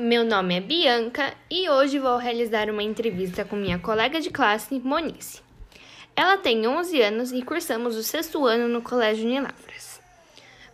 meu nome é Bianca e hoje vou realizar uma entrevista com minha colega de classe, Monice. Ela tem 11 anos e cursamos o sexto ano no Colégio Unilavras.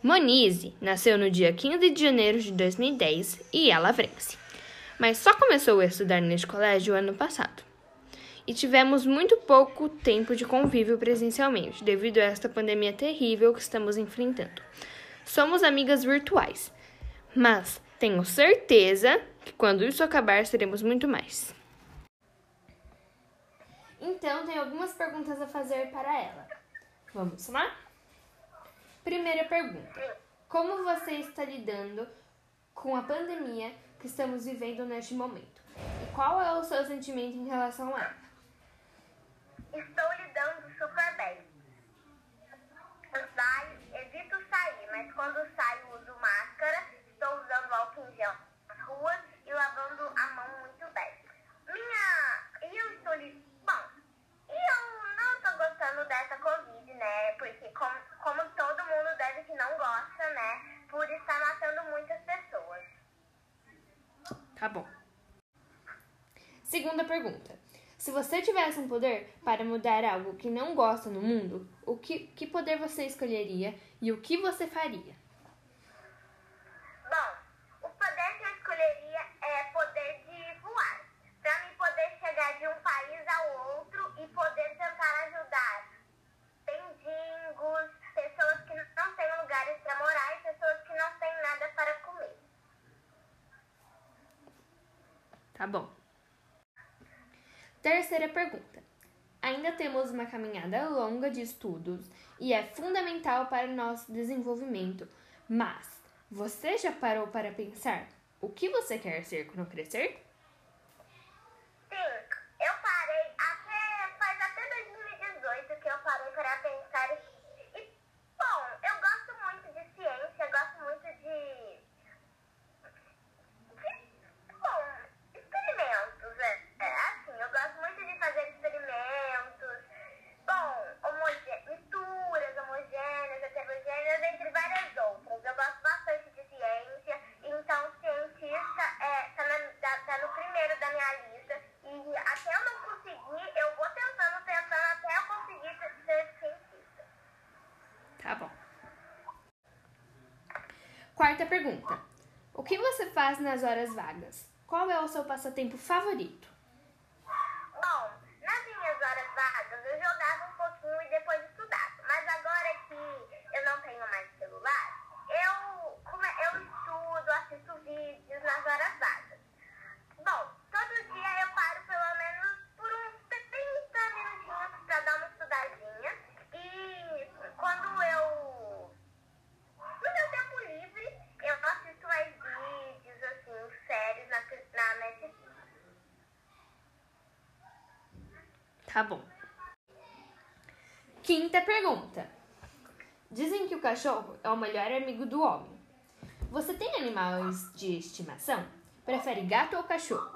Monize nasceu no dia 15 de janeiro de 2010 e ela vence, mas só começou a estudar neste colégio ano passado. E tivemos muito pouco tempo de convívio presencialmente, devido a esta pandemia terrível que estamos enfrentando. Somos amigas virtuais, mas tenho certeza que quando isso acabar seremos muito mais. Então, tenho algumas perguntas a fazer para ela. Vamos lá? Primeira pergunta: Como você está lidando com a pandemia que estamos vivendo neste momento? E qual é o seu sentimento em relação a ela? Estou lidando super bem. Eu saio, evito sair, mas quando saio uso máscara estou usando álcool em gel nas ruas e lavando a mão muito bem. Minha. E eu estou li... Bom, e eu não estou gostando dessa Covid, né? Porque, como, como todo mundo deve que não gosta, né? Por estar matando muitas pessoas. Tá bom. Segunda pergunta. Se você tivesse um poder para mudar algo que não gosta no mundo, o que, que poder você escolheria e o que você faria? Tá bom. Terceira pergunta. Ainda temos uma caminhada longa de estudos e é fundamental para o nosso desenvolvimento, mas você já parou para pensar o que você quer ser quando crescer? Quarta pergunta. O que você faz nas horas vagas? Qual é o seu passatempo favorito? Tá bom. Quinta pergunta. Dizem que o cachorro é o melhor amigo do homem. Você tem animais de estimação? Prefere gato ou cachorro?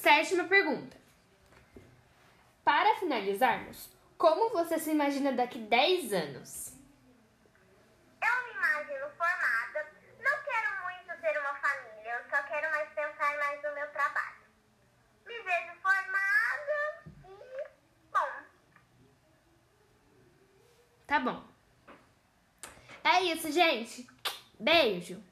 Sétima pergunta. Para finalizarmos, como você se imagina daqui 10 anos? Eu me imagino formada. Não quero muito ter uma família, eu só quero mais pensar mais no meu trabalho. Me vejo formada e. bom. Tá bom. É isso, gente. Beijo.